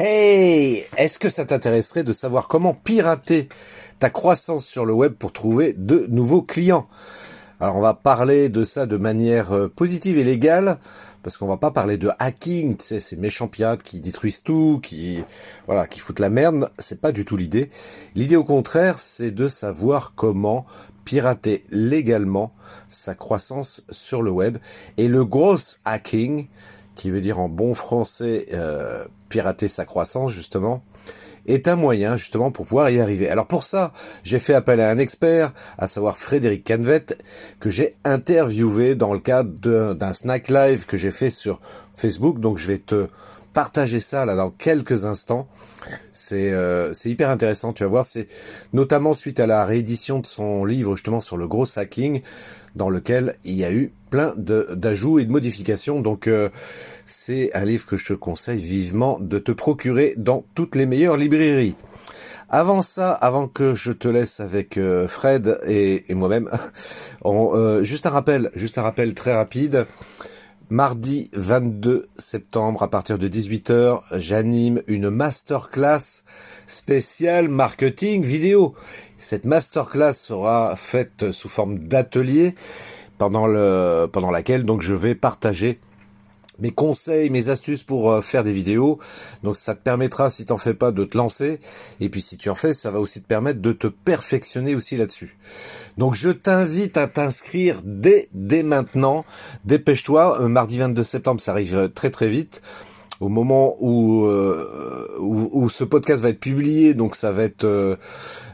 Hey, est-ce que ça t'intéresserait de savoir comment pirater ta croissance sur le web pour trouver de nouveaux clients? Alors on va parler de ça de manière euh, positive et légale parce qu'on va pas parler de hacking, tu sais, ces méchants pirates qui détruisent tout, qui voilà, qui foutent la merde, c'est pas du tout l'idée. L'idée au contraire, c'est de savoir comment pirater légalement sa croissance sur le web. Et le gros hacking qui veut dire en bon français euh, pirater sa croissance justement, est un moyen justement pour pouvoir y arriver. Alors pour ça, j'ai fait appel à un expert, à savoir Frédéric Canvet, que j'ai interviewé dans le cadre d'un snack live que j'ai fait sur Facebook. Donc je vais te partager ça là dans quelques instants. C'est euh, c'est hyper intéressant, tu vas voir. C'est notamment suite à la réédition de son livre justement sur le gros hacking, dans lequel il y a eu plein d'ajouts et de modifications. Donc euh, c'est un livre que je te conseille vivement de te procurer dans toutes les meilleures librairies. Avant ça, avant que je te laisse avec euh, Fred et, moi-même, euh, juste un rappel, juste un rappel très rapide. Mardi 22 septembre à partir de 18h, j'anime une masterclass spéciale marketing vidéo. Cette masterclass sera faite sous forme d'atelier pendant pendant laquelle donc je vais partager mes conseils, mes astuces pour euh, faire des vidéos. Donc ça te permettra, si t'en fais pas, de te lancer. Et puis si tu en fais, ça va aussi te permettre de te perfectionner aussi là-dessus. Donc je t'invite à t'inscrire dès dès maintenant. Dépêche-toi. Euh, mardi 22 septembre, ça arrive euh, très très vite. Au moment où, où, ce podcast va être publié, donc ça va être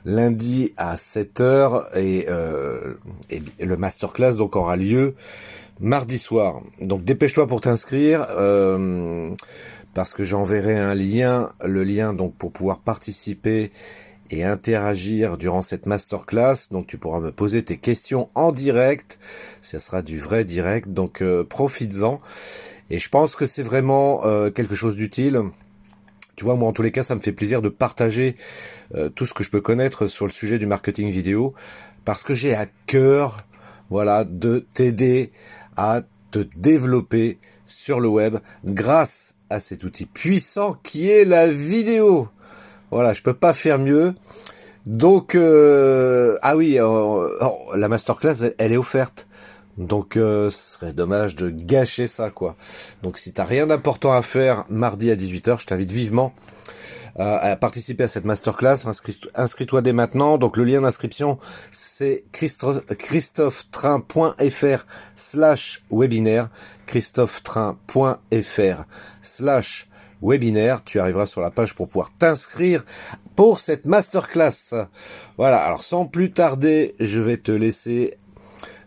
lundi à 7h et, et le masterclass donc aura lieu mardi soir. Donc dépêche-toi pour t'inscrire. Euh, parce que j'enverrai un lien, le lien donc pour pouvoir participer et interagir durant cette masterclass. Donc tu pourras me poser tes questions en direct. Ça sera du vrai direct. Donc euh, profites-en. Et je pense que c'est vraiment euh, quelque chose d'utile. Tu vois, moi en tous les cas, ça me fait plaisir de partager tout ce que je peux connaître sur le sujet du marketing vidéo. Parce que j'ai à cœur, voilà, de t'aider à te développer sur le web grâce à cet outil puissant qui est la vidéo. Voilà, je peux pas faire mieux. Donc euh, ah oui, euh, oh, la masterclass elle, est offerte. Donc euh, ce serait dommage de gâcher ça quoi. Donc si t'as rien d'important à faire mardi à 18h, je t'invite vivement euh, à participer à cette masterclass, inscris-toi dès maintenant. Donc le lien d'inscription, c'est christophetrain.fr slash webinaire, christophetrain.fr slash webinaire. Tu arriveras sur la page pour pouvoir t'inscrire pour cette masterclass. Voilà, alors sans plus tarder, je vais te laisser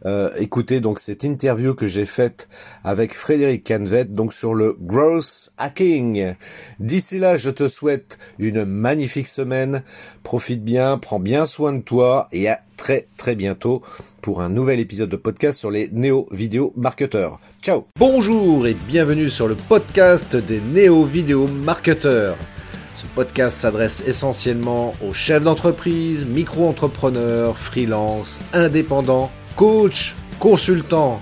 euh, écoutez donc cette interview que j'ai faite avec Frédéric Canvet donc sur le growth hacking. D'ici là, je te souhaite une magnifique semaine. Profite bien, prends bien soin de toi et à très très bientôt pour un nouvel épisode de podcast sur les néo-vidéo marketeurs. Ciao Bonjour et bienvenue sur le podcast des néo-vidéo marketeurs. Ce podcast s'adresse essentiellement aux chefs d'entreprise, micro-entrepreneurs, freelance, indépendants coach, consultant.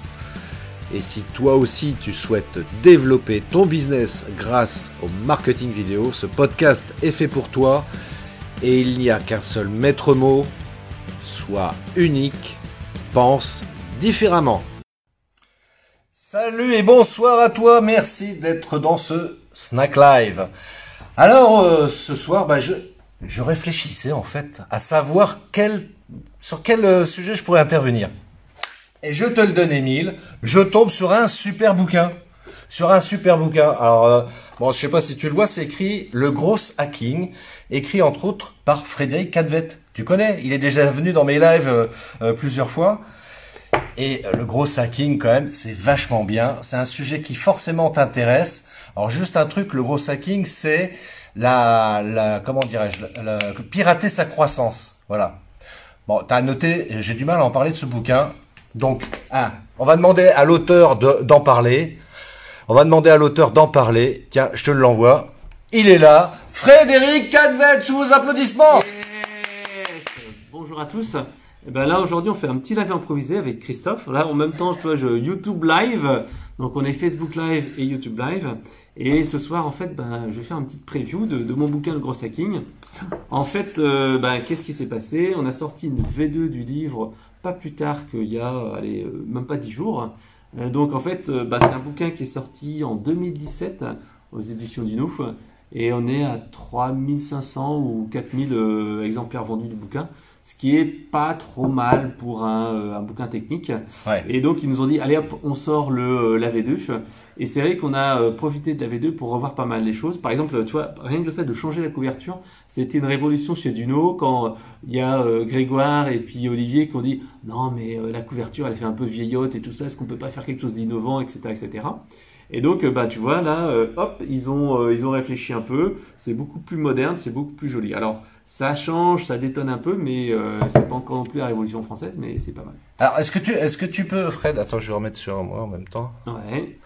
Et si toi aussi tu souhaites développer ton business grâce au marketing vidéo, ce podcast est fait pour toi et il n'y a qu'un seul maître mot, sois unique, pense différemment. Salut et bonsoir à toi, merci d'être dans ce Snack Live. Alors euh, ce soir, bah, je, réfléchissais en fait à savoir sur quel euh, sujet je pourrais intervenir et je te le donne, Émile, je tombe sur un super bouquin. Sur un super bouquin. Alors, euh, bon, je sais pas si tu le vois, c'est écrit Le Gros Hacking, écrit entre autres par Frédéric Cadvet. Tu connais? Il est déjà venu dans mes lives euh, euh, plusieurs fois. Et le gros hacking, quand même, c'est vachement bien. C'est un sujet qui forcément t'intéresse. Alors, juste un truc, le gros hacking, c'est la, la, comment dirais-je, pirater sa croissance. Voilà. Bon, t'as noté, j'ai du mal à en parler de ce bouquin. Donc, on va demander à l'auteur d'en parler. On va demander à l'auteur d'en parler. Tiens, je te l'envoie. Il est là. Frédéric Cadvet, sous vos applaudissements. Bonjour à tous. Eh ben là aujourd'hui on fait un petit live improvisé avec Christophe. Là en même temps je, je YouTube live, donc on est Facebook live et YouTube live. Et ce soir, en fait, ben, je vais faire une petite preview de, mon bouquin Le Gros Hacking. En fait, euh, ben, qu'est-ce qui s'est passé? On a sorti une V2 du livre pas plus tard qu'il y a, euh, même pas 10 jours. Euh, donc en fait, ben, c'est un bouquin qui est sorti en 2017 aux éditions du Nouf. Et on est à 3500 ou 4000 exemplaires vendus du bouquin ce qui est pas trop mal pour un, euh, un bouquin technique. Et donc ils nous ont dit allez hop, on sort le euh, la V2. Et c'est vrai qu'on a euh, profité de la V2 pour revoir pas mal les choses. Par exemple, tu vois, rien que le fait de changer la couverture, c'était une révolution chez Duno quand il y a Grégoire et puis Olivier qui ont dit non mais la couverture elle fait un peu vieillotte et tout ça, est-ce qu'on peut pas faire quelque chose d'innovant, etc., etc. Et donc, bah, tu vois, là, hop, ils ont, ils ont réfléchi un peu. C'est beaucoup plus moderne, c'est beaucoup plus joli. Alors, ça change, ça détonne un peu, mais euh, c'est pas encore non plus la Révolution française, mais c'est pas mal. Alors, est-ce que tu, est-ce que tu peux, Fred, attends, je vais remettre sur moi en même temps. Ouais.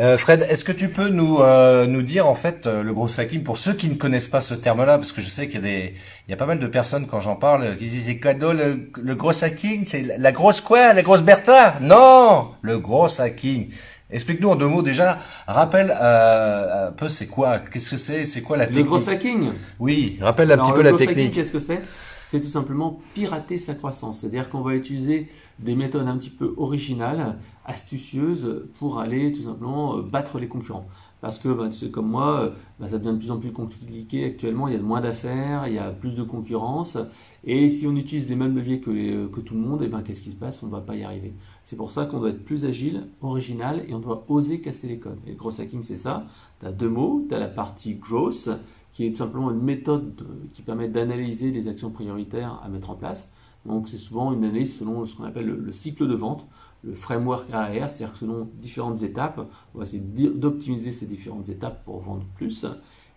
Euh, Fred, est-ce que tu peux nous euh, nous dire en fait euh, le gros hacking pour ceux qui ne connaissent pas ce terme-là, parce que je sais qu'il y a des, il y a pas mal de personnes quand j'en parle qui disent c'est cadeau le, le gros hacking, c'est la grosse quoi, la grosse Bertha? Non, le gros hacking. Explique-nous en deux mots déjà. Rappelle euh, un peu c'est quoi, qu'est-ce que c'est, c'est quoi la technique. Le gros hacking. Oui, rappelle un petit peu la technique. Qu'est-ce que c'est? C'est tout simplement pirater sa croissance. C'est-à-dire qu'on va utiliser des méthodes un petit peu originales, astucieuses, pour aller tout simplement euh, battre les concurrents. Parce que bah, tu sais comme moi, euh, bah, ça devient de plus en plus compliqué actuellement. Il y a moins d'affaires, il y a plus de concurrence. Et si on utilise les mêmes leviers que, que tout le monde, et eh ben qu'est-ce qui se passe? On ne va pas y arriver. C'est pour ça qu'on doit être plus agile, original, et on doit oser casser les codes. Et le growth hacking, c'est ça. Tu as deux mots. Tu as la partie growth, qui est tout simplement une méthode qui permet d'analyser les actions prioritaires à mettre en place. Donc c'est souvent une analyse selon ce qu'on appelle le, cycle de vente, le framework AR, c'est-à-dire selon différentes étapes. On va essayer d'optimiser ces différentes étapes pour vendre plus.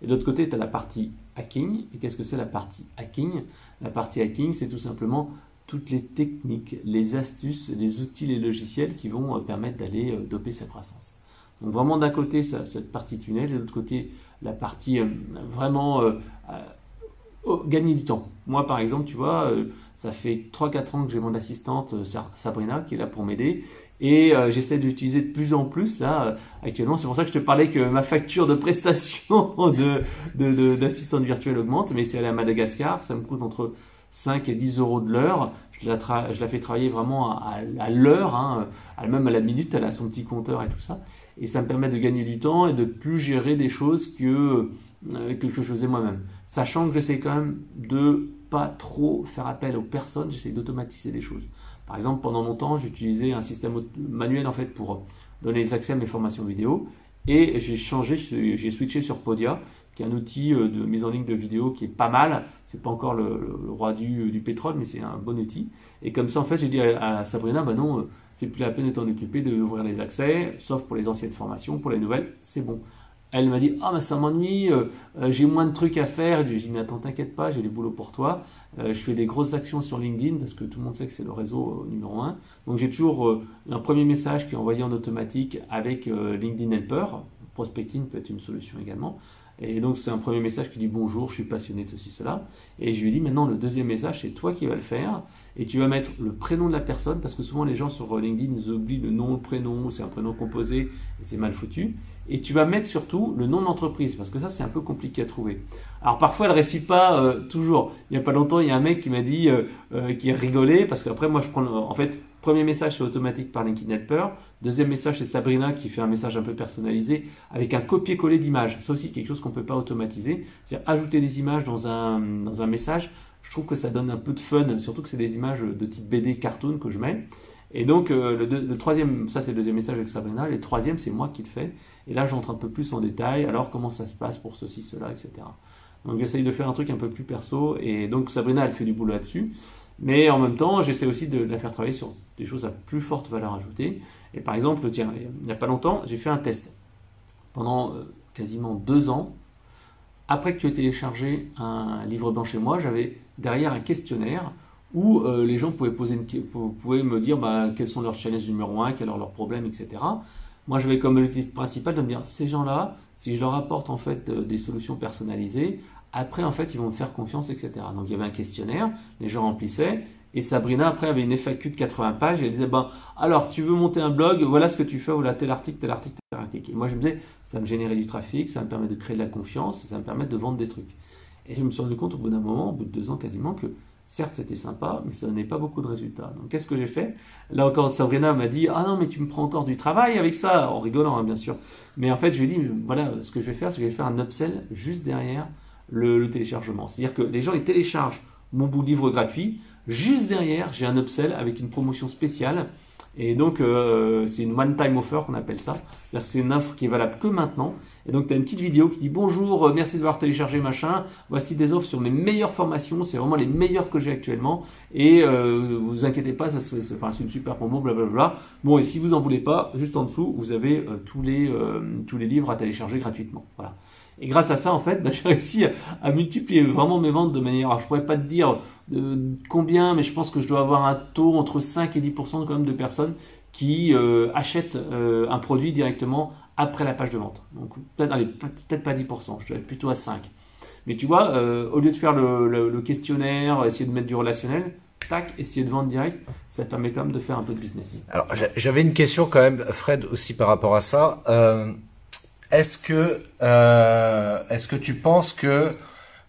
Et de l'autre côté, tu as la partie hacking. Et qu'est-ce que c'est la partie hacking? La partie hacking, c'est tout simplement toutes les techniques, les astuces, les outils, les logiciels qui vont euh, permettre d'aller euh, doper sa croissance. Donc vraiment d'un côté cette partie tunnel et de l'autre côté la partie euh, vraiment gagner du temps. Moi par exemple, tu vois, ça fait 3-4 ans que j'ai mon assistante Sabrina qui est là pour m'aider et j'essaie d'utiliser de plus en plus là actuellement. C'est pour ça que je te parlais que ma facture de prestation de, d'assistante virtuelle augmente, mais c'est à Madagascar, ça me coûte entre 5 et 10 euros de l'heure. Je la, je la fais travailler vraiment à, l'heure, hein, même à la minute, elle a son petit compteur et tout ça. Et ça me permet de gagner du temps et de plus gérer des choses que, euh, que je faisais moi-même. Sachant que j'essaie quand même de pas trop faire appel aux personnes, j'essaie d'automatiser des choses. Par exemple, pendant longtemps, j'utilisais un système manuel en fait pour donner les accès à mes formations vidéo. Et j'ai changé, j'ai switché sur Podia, qui est un outil euh, de mise en ligne de vidéo qui est pas mal. C'est pas encore le, roi du, du, pétrole, mais c'est un bon outil. Et comme ça, en fait, j'ai dit à, Sabrina, bah non, euh, c'est plus la peine de t'en occuper, d'ouvrir les accès, sauf pour les anciennes formations, pour les nouvelles, c'est bon. Elle m'a dit, ah, mais ça m'ennuie, euh, j'ai moins de trucs à faire. Je lui ai dit, mais attends, t'inquiète pas, j'ai du boulot pour toi. je fais des grosses actions sur LinkedIn, parce que tout le monde sait que c'est le réseau numéro un. Donc j'ai toujours un premier message qui est envoyé en automatique avec LinkedIn Helper. Prospecting peut être une solution également. Et donc c'est un premier message qui dit bonjour, je suis passionné de ceci, cela. Et je lui dis maintenant le deuxième message, c'est toi qui vas le faire. Et tu vas mettre le prénom de la personne, parce que souvent les gens sur LinkedIn, oublient le nom, le prénom, c'est un prénom composé, c'est mal foutu. Et tu vas mettre surtout le nom de l'entreprise, parce que ça c'est un peu compliqué à trouver. Alors parfois elle ne réussit pas euh, toujours. Il n'y a pas longtemps, il y a un mec qui m'a dit, euh, euh, qui a rigolé, parce qu'après moi je prends, en fait, Premier message, c'est automatique par LinkedIn Helper. Deuxième message, c'est Sabrina qui fait un message un peu personnalisé avec un copier-coller d'images. C'est aussi quelque chose qu'on ne peut pas automatiser. C'est-à-dire ajouter des images dans un, message. Je trouve que ça donne un peu de fun, surtout que c'est des images de type BD cartoon que je mets. Et donc, euh, le, troisième, ça c'est le deuxième message avec Sabrina. Le troisième, c'est moi qui le fais. Et là, j'entre un peu plus en détail. Alors, comment ça se passe pour ceci, cela, etc. Donc, j'essaye de faire un truc un peu plus perso. Et donc, Sabrina, elle fait du boulot là-dessus. Mais en même temps, j'essaie aussi de la faire travailler sur des choses à plus forte valeur ajoutée. Et par exemple, tiens, il n'y a pas longtemps, j'ai fait un test. Pendant euh, quasiment deux ans, après que tu aies téléchargé un livre blanc chez moi, j'avais derrière un questionnaire où euh, les gens pouvaient, poser me dire bah, quels sont leurs challenges numéro un, quels sont leurs problèmes, etc. Moi, j'avais comme objectif principal de me dire ces gens-là, si je leur apporte en fait euh, des solutions personnalisées, après, en fait, ils vont me faire confiance, etc. Donc, il y avait un questionnaire, les gens remplissaient, et Sabrina, après, avait une FAQ de 80 pages, et elle disait, ben, alors, tu veux monter un blog, voilà ce que tu fais, voilà tel article, tel article, tel articles. Et moi, je me disais, ça me générait du trafic, ça me permet de créer de la confiance, ça me permet de vendre des trucs. Et je me suis rendu compte au bout d'un moment, au bout de deux ans quasiment, que certes c'était sympa, mais ça donnait pas beaucoup de résultats. Donc qu'est-ce que j'ai fait? Là encore, Sabrina m'a dit Ah non, mais tu me prends encore du travail avec ça, en rigolant hein, bien sûr. Mais en fait, je lui ai dit Voilà, ce que je vais faire, c'est que je vais faire un upsell juste derrière le, téléchargement. C'est-à-dire que les gens ils téléchargent mon bout de livre gratuit, juste derrière, j'ai un upsell avec une promotion spéciale et donc, euh, c'est une one-time offer qu'on appelle ça. C'est-à-dire c'est une offre qui est valable que maintenant. Et donc, tu as une petite vidéo qui dit Bonjour, euh, merci d'avoir téléchargé machin. Voici des offres sur mes meilleures formations. C'est vraiment les meilleures que j'ai actuellement. Et euh, vous inquiétez pas, ça, c'est, enfin, une super promo, blablabla. Bon, et si vous en voulez pas, juste en dessous, vous avez tous, les, tous les livres à télécharger gratuitement. Voilà. Et grâce à ça, en fait, bah, j'ai réussi à, multiplier vraiment mes ventes de manière. Alors, je pourrais pas te dire de, combien, mais je pense que je dois avoir un taux entre 5 et 10% quand même de personnes qui euh, achètent euh, un produit directement après la page de vente. Donc, peut-être pas 10%, je dois être plutôt à 5. Mais tu vois, euh, au lieu de faire le, questionnaire, essayer de mettre du relationnel, tac, essayer de vendre direct, ça permet quand même de faire un peu de business. Alors, j'avais une question quand même, Fred, aussi par rapport à ça. Est-ce que, euh, est-ce que tu penses que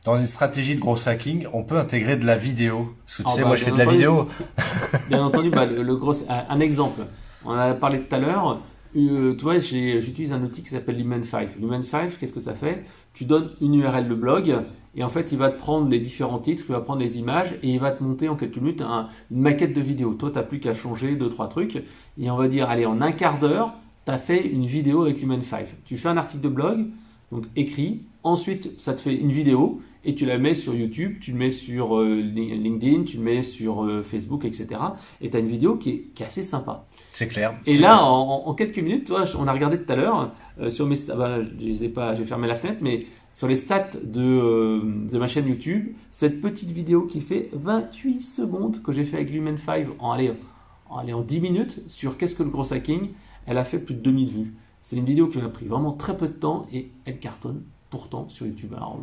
dans une stratégie de gros hacking, on peut intégrer de la vidéo? Parce que tu ah sais, bah, moi je fais de la vidéo. bien entendu, bah, le, gros, un exemple. On en a parlé tout à l'heure. Euh, toi, j'utilise un outil qui s'appelle Lumen5. Lumen5, qu'est-ce que ça fait? Tu donnes une URL de blog et en fait, il va te prendre les différents titres, il va prendre les images et il va te monter en quelques minutes une maquette de vidéo. Toi, tu n'as plus qu'à changer deux, trois trucs et on va dire, allez, en un quart d'heure, tu as fait une vidéo avec Human 5. Tu fais un article de blog, donc écrit, ensuite ça te fait une vidéo et tu la mets sur YouTube, tu le mets sur euh, LinkedIn, tu le mets sur euh, Facebook, etc. Et tu as une vidéo qui est, assez sympa. C'est clair. Et là, en, quelques minutes, toi, on a regardé tout à l'heure euh, sur mes stats, bah, je ai pas, j'ai fermé la fenêtre, mais sur les stats de, de, ma chaîne YouTube, cette petite vidéo qui fait 28 secondes que j'ai fait avec Lumen 5 en, allez, en, en 10 minutes sur qu'est-ce que le gros hacking, elle a fait plus de 2000 vues. C'est une vidéo qui m'a pris vraiment très peu de temps et elle cartonne pourtant sur YouTube. Alors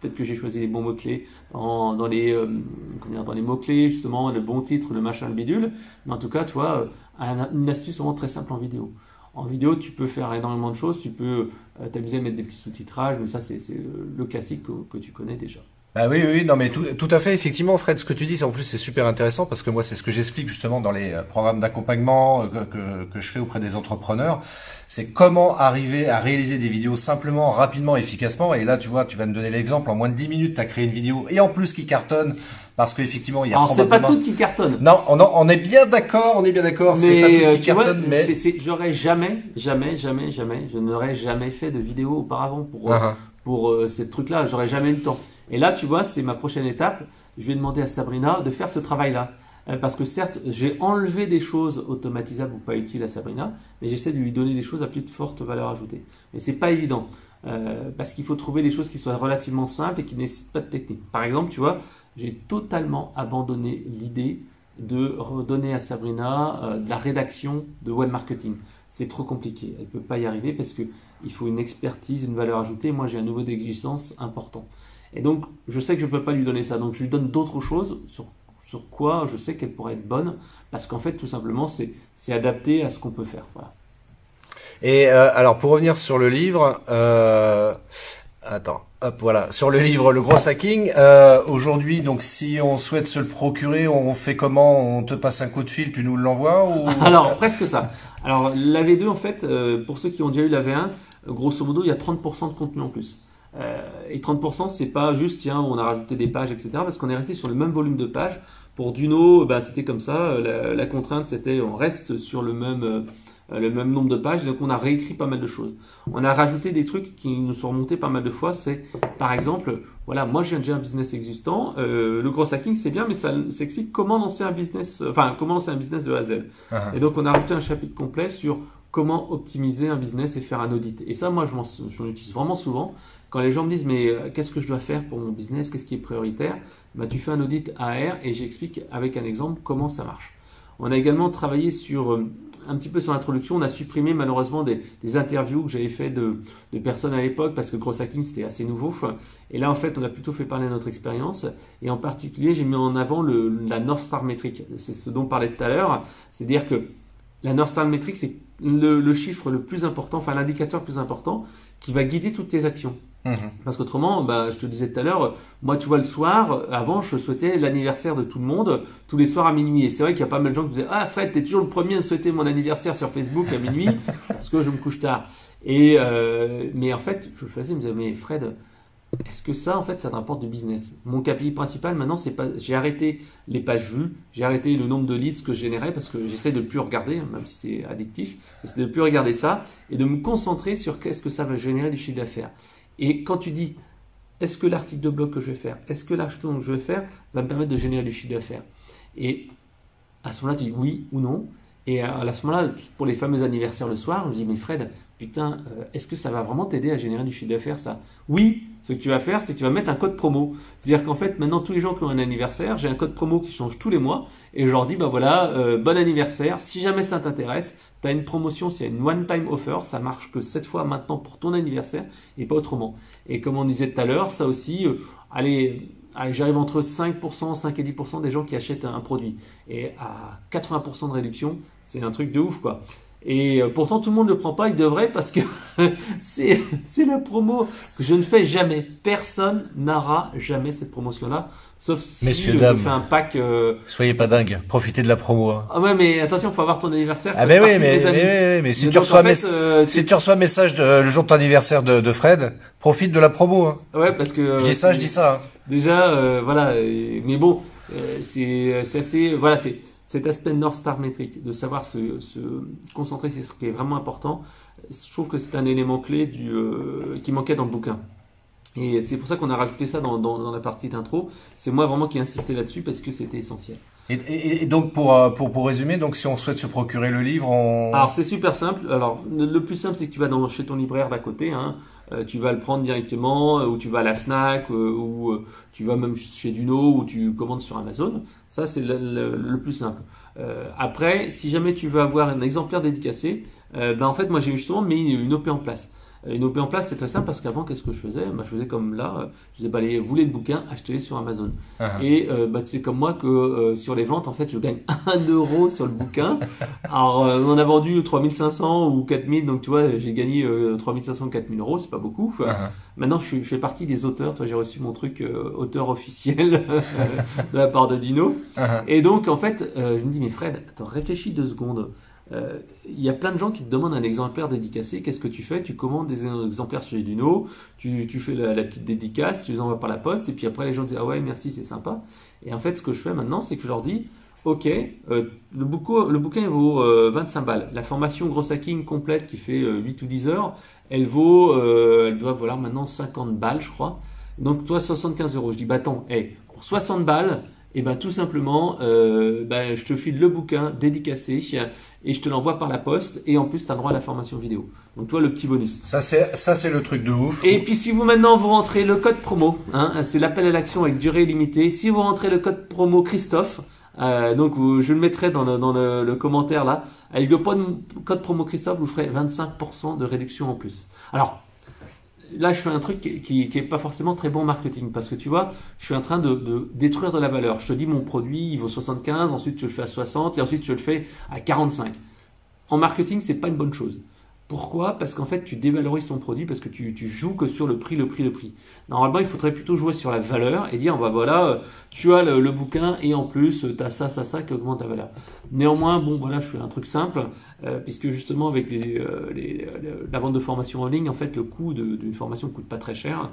peut-être que j'ai choisi les bons mots-clés dans, les, euh, les mots-clés, justement, le bon titre, le machin, le bidule. Mais en tout cas, tu vois, euh, une astuce vraiment très simple en vidéo. En vidéo, tu peux faire énormément de choses. Tu peux euh, t'amuser à mettre des petits sous-titrages, mais ça, c'est le classique que tu connais déjà. Bah oui, oui, non, mais tout, tout, à fait, effectivement, Fred, ce que tu dis, en plus, c'est super intéressant parce que moi, c'est ce que j'explique justement dans les euh, programmes d'accompagnement euh, que, que, je fais auprès des entrepreneurs. C'est comment arriver à réaliser des vidéos simplement, rapidement, efficacement. Et là, tu vois, tu vas me donner l'exemple. En moins de 10 minutes, tu as créé une vidéo et en plus qui cartonne parce qu'effectivement, il y a Alors, c'est pas toutes qui cartonnent. Non, on, on est bien d'accord, on est bien d'accord. C'est pas toutes qui euh, cartonnent, mais j'aurais jamais, jamais, jamais, jamais, je n'aurais jamais fait de vidéo auparavant pour uh-huh. pour ces trucs-là. J'aurais jamais eu le temps. Et là, tu vois, c'est ma prochaine étape. Je vais demander à Sabrina de faire ce travail-là. Euh, parce que certes, j'ai enlevé des choses automatisables ou pas utiles à Sabrina, mais j'essaie de lui donner des choses à plus de forte valeur ajoutée. Mais c'est pas évident. Euh, parce qu'il faut trouver des choses qui soient relativement simples et qui ne nécessitent pas de technique. Par exemple, tu vois, j'ai totalement abandonné l'idée de redonner à Sabrina euh, de la rédaction de web marketing. C'est trop compliqué. Elle ne peut pas y arriver parce qu'il faut une expertise, une valeur ajoutée. Moi, j'ai un niveau d'exigence important. Et donc, je sais que je ne peux pas lui donner ça. Donc, je lui donne d'autres choses sur, sur quoi je sais qu'elle pourrait être bonne. Parce qu'en fait, tout simplement, c'est adapté à ce qu'on peut faire. Voilà. Et euh, alors, pour revenir sur le livre, euh, attends, hop, voilà, sur le livre Le Gros Hacking, euh, aujourd'hui, donc, si on souhaite se le procurer, on fait comment? On te passe un coup de fil, tu nous l'envoies ou... Alors, presque ça. Alors, la V2, en fait, pour ceux qui ont déjà eu la V1, grosso modo, il y a 30% de contenu en plus. Euh, et 30%, c'est pas juste, tiens, on a rajouté des pages, etc. Parce qu'on est resté sur le même volume de pages. Pour Duno, bah, c'était comme ça. La, contrainte, c'était on reste sur le même, euh, le même nombre de pages. Donc, on a réécrit pas mal de choses. On a rajouté des trucs qui nous sont remontés pas mal de fois. C'est, par exemple, voilà, moi j'ai un business existant. Euh, le gros hacking, c'est bien, mais ça s'explique comment lancer un business, enfin, comment lancer un business de A à Z. Ah. Et donc, on a rajouté un chapitre complet sur comment optimiser un business et faire un audit. Et ça, moi, j'en utilise vraiment souvent. Quand les gens me disent, mais euh, qu'est-ce que je dois faire pour mon business? Qu'est-ce qui est prioritaire? Bah, Tu fais un audit AR et j'explique avec un exemple comment ça marche. On a également travaillé sur euh, un petit peu sur l'introduction. On a supprimé malheureusement des, interviews que j'avais fait de, personnes à l'époque parce que Cross Hacking c'était assez nouveau. Et là en fait on a plutôt fait parler de notre expérience. Et en particulier j'ai mis en avant la North Star métrique. C'est ce dont on parlait tout à l'heure. C'est-à-dire que la North Star Metric, c'est le, chiffre le plus important, enfin l'indicateur le plus important qui va guider toutes tes actions. Mhm. Parce qu'autrement, bah, je te disais tout à l'heure, moi, tu vois, le soir, avant, je souhaitais l'anniversaire de tout le monde, tous les soirs à minuit. Et c'est vrai qu'il y a pas mal de gens qui me disaient Ah, Fred, t'es toujours le premier à me souhaiter mon anniversaire sur Facebook à minuit, parce que je me couche tard. Et, euh, mais en fait, je le faisais, je me disais Mais Fred, est-ce que ça, en fait, ça te rapporte du business? Mon KPI principal, maintenant, c'est pas. J'ai arrêté les pages vues, j'ai arrêté le nombre de leads que je générais parce que j'essaie de plus regarder, même si c'est addictif, j'essaie de plus regarder ça et de me concentrer sur qu'est-ce que ça va générer du chiffre d'affaires. Et quand tu dis, est-ce que l'article de blog que je vais faire, est-ce que l'acheteur que je vais faire va me permettre de générer du chiffre d'affaires? Et à ce moment-là, tu dis oui ou non. Et à ce moment-là, pour les fameux anniversaires le soir, me dis, mais Fred, putain, euh, est-ce que ça va vraiment t'aider à générer du chiffre d'affaires, ça? Oui, ce que tu vas faire, c'est que tu vas mettre un code promo. C'est-à-dire qu'en fait, maintenant, tous les gens qui ont un anniversaire, j'ai un code promo qui change tous les mois, et je leur dis, bah voilà, euh, bon anniversaire, si jamais ça t'intéresse, tu as une promotion, c'est une one-time offer, ça marche que cette fois maintenant pour ton anniversaire, et pas autrement. Et comme on disait tout à l'heure, ça aussi, euh, allez, allez j'arrive entre 5%, 5 et 10% des gens qui achètent un produit. Et à 80% de réduction, c'est un truc de ouf, quoi. Et euh, pourtant, tout le monde ne le prend pas, il devrait, parce que c'est la promo que je ne fais jamais. Personne n'aura jamais cette promotion-là. Sauf si Messieurs, je fais un pack. Euh, Soyez pas dingue, profitez de la promo. Hein. Ah ouais, mais attention, il faut avoir ton anniversaire. Ah, mais oui, mais, mais, mais, si, tu reçois euh, si tu reçois un message le jour de ton anniversaire de, de Fred, profite de la promo. Hein. Ouais, parce que. je dis ça, je dis ça. Hein. Déjà, voilà. mais bon, c'est assez. Voilà, c'est cet aspect North Star métrique, de savoir se, concentrer sur ce qui est vraiment important, je trouve que c'est un élément clé du, euh, qui manquait dans le bouquin. Et c'est pour ça qu'on a rajouté ça dans, dans, la partie d'intro. C'est moi vraiment qui ai insisté là-dessus parce que c'était essentiel. Et, donc pour, euh, pour, pour résumer, donc si on souhaite se procurer le livre, on... Alors c'est super simple. Alors le plus simple c'est que tu vas dans, chez ton libraire d'à côté. Hein. Euh, tu vas le prendre directement, ou tu vas à la Fnac, ou tu vas même chez Duno, ou tu commandes sur Amazon. Ça, c'est le, plus simple. Euh, après, si jamais tu veux avoir un exemplaire dédicacé, euh, ben en fait, moi j'ai justement mis une OP en place. Une OP en place, c'est très simple parce qu'avant, qu'est-ce que je faisais? Bah, Je faisais comme là, je disais, bah, vous voulez le bouquin, achetez-le sur Amazon. Ah. Et euh, bah, tu sais comme moi que euh, sur les ventes, en fait, je gagne 1 euro sur le bouquin. Alors, euh, on a vendu 3500 ou 4000, donc tu vois, j'ai gagné 3500 ou 4000 euros, c'est pas beaucoup. Ah. Maintenant, je, fais partie des auteurs. Toi, j'ai reçu mon truc auteur officiel de la part de Dino. Ah. Et donc, en fait, je me dis, mais Fred, attends, réfléchis deux secondes. Euh, il y a plein de gens qui te demandent un exemplaire dédicacé. Qu'est-ce que tu fais? Tu commandes des exemplaires chez Duno, tu, fais la, petite dédicace, tu les envoies par la poste, et puis après les gens disent Ah ouais, merci, c'est sympa. Et en fait, ce que je fais maintenant, c'est que je leur dis Ok, euh, le, bouquin, vaut 25 euh, balles. La formation gros hacking complète qui fait 8 ou 10 heures, elle vaut, elle doit valoir maintenant 50 balles, je crois. Donc toi, 75 euros. Je dis Bah attends, pour 60 balles, et eh ben tout simplement, euh, ben, je te file le bouquin dédicacé et je te l'envoie par la poste et en plus tu as droit à la formation vidéo. Donc toi le petit bonus. Ça c'est ça c'est le truc de ouf. Et puis si vous maintenant vous rentrez le code promo, hein, c'est l'appel à l'action avec durée limitée. Si vous rentrez le code promo Christophe, euh, donc je le mettrai dans le, dans le, commentaire là. Avec le code promo Christophe, vous ferez 25% de réduction en plus. Alors là, je fais un truc qui n'est pas forcément très bon marketing parce que tu vois, je suis en train de, détruire de la valeur. Je te dis mon produit, il vaut 75, ensuite je le fais à 60 et ensuite je le fais à 45. En marketing, c'est pas une bonne chose. Pourquoi? Parce qu'en fait, tu dévalorises ton produit parce que tu, joues que sur le prix, le prix, le prix. Normalement, il faudrait plutôt jouer sur la valeur et dire, bah voilà, euh, tu as le, bouquin et en plus, euh, tu as ça, ça, ça qui augmente ta valeur. Néanmoins, bon, voilà, je fais un truc simple, euh, puisque justement, avec la vente de formation en ligne, en fait, le coût d'une formation ne coûte pas très cher.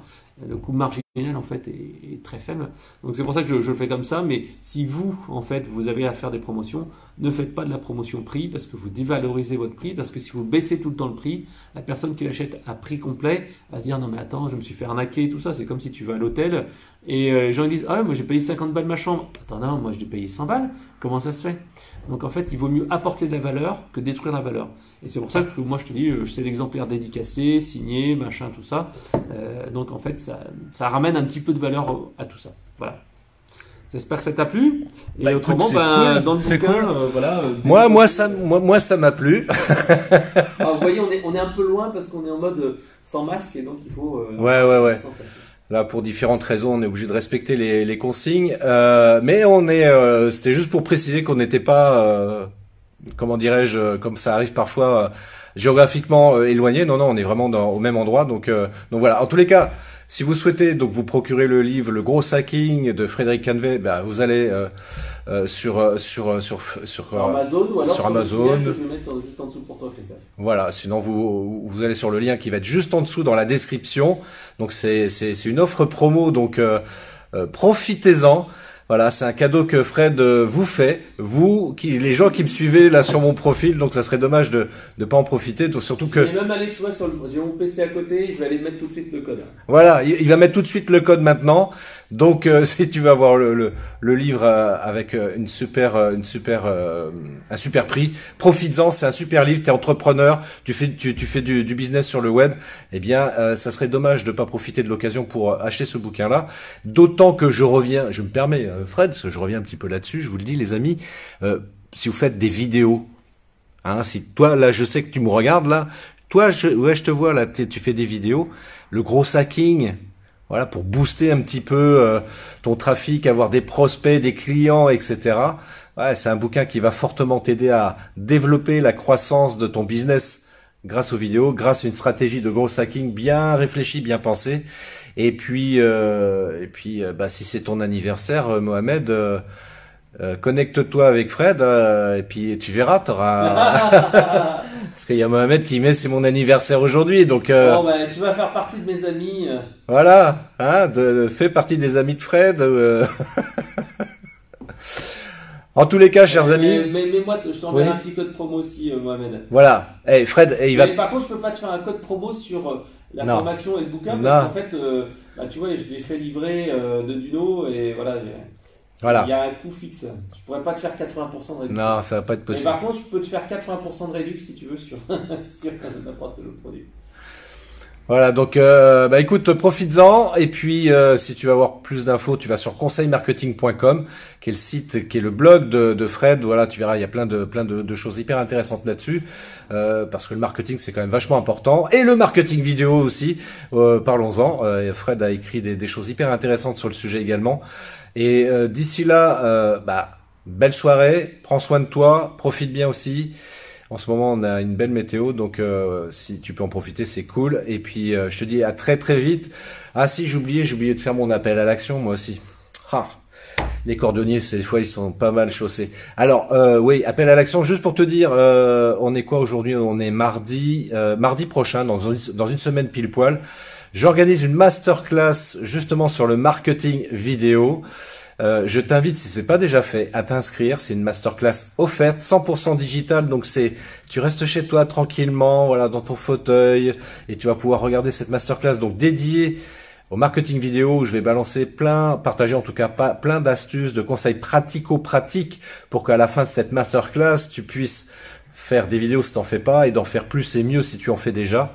Le coût marginal, en fait, est, très faible. Donc, c'est pour ça que je, le fais comme ça. Mais si vous, en fait, vous avez à faire des promotions, ne faites pas de la promotion prix parce que vous dévalorisez votre prix. Parce que si vous baissez tout le temps le prix, la personne qui l'achète à prix complet va se dire, non, mais attends, je me suis fait arnaquer tout ça. C'est comme si tu vas à l'hôtel et euh, les gens disent Ah, moi j'ai payé 50 balles ma chambre. Attends, non, moi j'ai payé 100 balles. Comment ça se fait? Donc en fait, il vaut mieux apporter de la valeur que détruire la valeur. Et c'est pour ça que moi je te dis euh, Je sais l'exemplaire dédicacé, signé, machin, tout ça. Euh, donc en fait, ça, ça ramène un petit peu de valeur à tout ça. Voilà. J'espère que ça t'a plu. Et bah, autrement, ben, dans le bouquin, voilà. moi, moi, ça, moi, moi, ça m'a plu. vous voyez, on est, on est un peu loin parce qu'on est en mode sans masque et donc il faut. ouais, ouais, ouais. Là, pour différentes raisons, on est obligé de respecter les, consignes. Euh, mais on est, euh, c'était juste pour préciser qu'on n'était pas euh, comment dirais-je, comme ça arrive parfois géographiquement éloigné. Non, non, on est vraiment dans, au même endroit. Donc, donc voilà. En tous les cas, si vous souhaitez donc vous procurer le livre Le Gros Hacking de Frédéric Canvet, bah, vous allez euh, sur, euh, sur, euh, sur, sur, sur, Amazon ou alors sur, Amazon. que je vais mettre juste en dessous pour toi, Christophe. Voilà, sinon vous, vous allez sur le lien qui va être juste en dessous dans la description. Donc c'est une offre promo, donc profitez-en. Voilà, c'est un cadeau que Fred vous fait, vous, qui, les gens qui me suivez là sur mon profil, donc ça serait dommage de ne pas en profiter, surtout que... Je vais même aller, tu vois, sur le, j'ai mon PC à côté, je vais aller mettre tout de suite le code. Voilà, il va mettre tout de suite le code maintenant. Donc, euh, si tu veux avoir le, livre euh, avec euh, une super, une super, un super prix, profites-en. C'est un super livre. T'es entrepreneur, tu fais, tu, tu fais du, business sur le web. Eh bien, ça serait dommage de pas profiter de l'occasion pour acheter ce bouquin-là. D'autant que je reviens, je me permets, Fred, parce que je reviens un petit peu là-dessus. Je vous le dis, les amis, si vous faites des vidéos, hein, si toi là, je sais que tu me regardes là, toi, je, ouais, je te vois là, tu fais des vidéos. Le gros hacking, voilà, pour booster un petit peu euh, ton trafic, avoir des prospects, des clients, etc. Ouais, c'est un bouquin qui va fortement t'aider à développer la croissance de ton business grâce aux vidéos, grâce à une stratégie de gros hacking bien réfléchie, bien pensée. Et puis, euh, et puis, euh, bah, si c'est ton anniversaire, Mohamed. connecte-toi avec Fred et puis tu verras, t'auras Parce qu'il y a Mohamed qui met c'est mon anniversaire aujourd'hui, donc. Euh... Bon, ben, tu vas faire partie de mes amis. Euh. Voilà, hein, de, fais partie des amis de Fred. Euh. en tous les cas, chers amis. Mais, mais, moi, je t'enverrai un petit code promo aussi, euh, Mohamed. Voilà. Hey, Fred, il va. Mais par contre, je peux pas te faire un code promo sur la formation et le bouquin parce qu'en fait, bah, tu vois, je l'ai fait livrer de Duno et voilà. Il y a un coût fixe. Je pourrais pas te faire 80% de réduction. Non, ça va pas être possible. Mais par contre, je peux te faire 80% de réduction si tu veux sur, sur n'importe quel autre produit. Voilà, donc euh, bah écoute, profites-en et puis euh, si tu veux avoir plus d'infos, tu vas sur conseilmarketing.com, qui est le site, qui est le blog de, de, Fred. Voilà, tu verras, il y a plein de plein de, de choses hyper intéressantes là-dessus, euh, parce que le marketing c'est quand même vachement important et le marketing vidéo aussi. Euh, parlons-en. Euh, Fred a écrit des, des, choses hyper intéressantes sur le sujet également. Et euh, d'ici là, euh, bah, belle soirée, prends soin de toi, profite bien aussi. En ce moment, on a une belle météo, donc euh, si tu peux en profiter, c'est cool. Et puis, je te dis à très très vite. Ah si, j'ai oublié de faire mon appel à l'action, moi aussi. Ah, les cordonniers, ces fois, ils sont pas mal chaussés. Alors, oui, appel à l'action, juste pour te dire, on est quoi aujourd'hui? On est mardi, mardi prochain, dans une semaine pile poil. J'organise une masterclass justement sur le marketing vidéo. Euh, je t'invite, si c'est pas déjà fait, à t'inscrire. C'est une masterclass offerte, 100% digitale. Donc c'est, tu restes chez toi tranquillement, voilà, dans ton fauteuil, et tu vas pouvoir regarder cette masterclass donc dédiée au marketing vidéo où je vais balancer plein, partager en tout cas pas plein d'astuces, de conseils pratico-pratiques pour qu'à la fin de cette masterclass, tu puisses faire des vidéos si t'en fais pas et d'en faire plus et mieux si tu en fais déjà.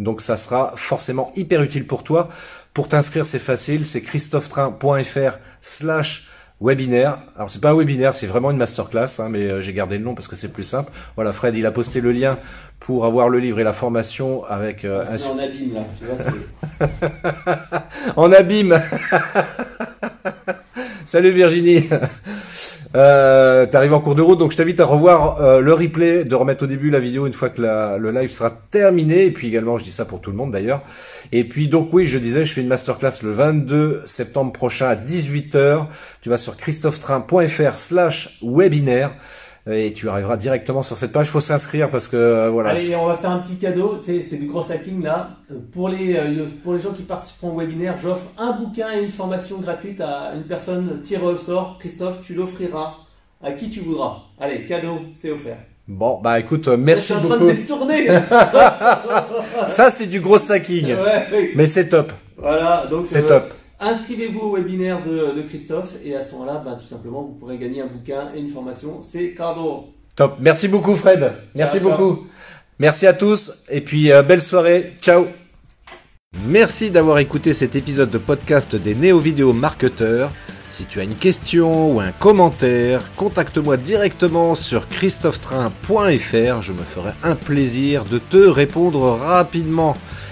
Donc ça sera forcément hyper utile pour toi. Pour t'inscrire, c'est facile, c'est christophetrain.fr slash webinaire. Alors c'est pas un webinaire, c'est vraiment une masterclass, hein, mais euh, j'ai gardé le nom parce que c'est plus simple. Voilà, Fred, il a posté le lien pour avoir le livre et la formation avec euh, un... en abîme là, tu vois. en abîme. Salut Virginie. Euh, T'arrives en cours de route, donc je t'invite à revoir euh, le replay, de remettre au début la vidéo une fois que la, le live sera terminé. Et puis également, je dis ça pour tout le monde d'ailleurs. Et puis donc oui, je disais, je fais une masterclass le 22 septembre prochain à 18h. Tu vas sur christophetrain.fr slash webinaire et tu arriveras directement sur cette page. Il faut s'inscrire parce que euh, voilà. Allez, on va faire un petit cadeau. C'est du gros hacking là. Pour les euh, pour les gens qui participeront au webinaire, j'offre un bouquin et une formation gratuite à une personne tirée au sort. Christophe, tu l'offriras à qui tu voudras. Allez, cadeau, c'est offert. Bon, bah écoute, euh, merci beaucoup. Je suis en train de détourner. Ça, c'est du gros hacking. Ouais, Mais c'est top. Voilà, donc c'est top. Inscrivez-vous au webinaire de, Christophe et à ce moment-là, bah, tout simplement, vous pourrez gagner un bouquin et une formation. C'est cadeau. Top. Merci beaucoup, Fred. Merci beaucoup. Merci à tous et puis euh, belle soirée. Ciao. Merci d'avoir écouté cet épisode de podcast des néo-vidéo marketeurs. Si tu as une question ou un commentaire, contacte-moi directement sur christophetrain.fr. Je me ferai un plaisir de te répondre rapidement.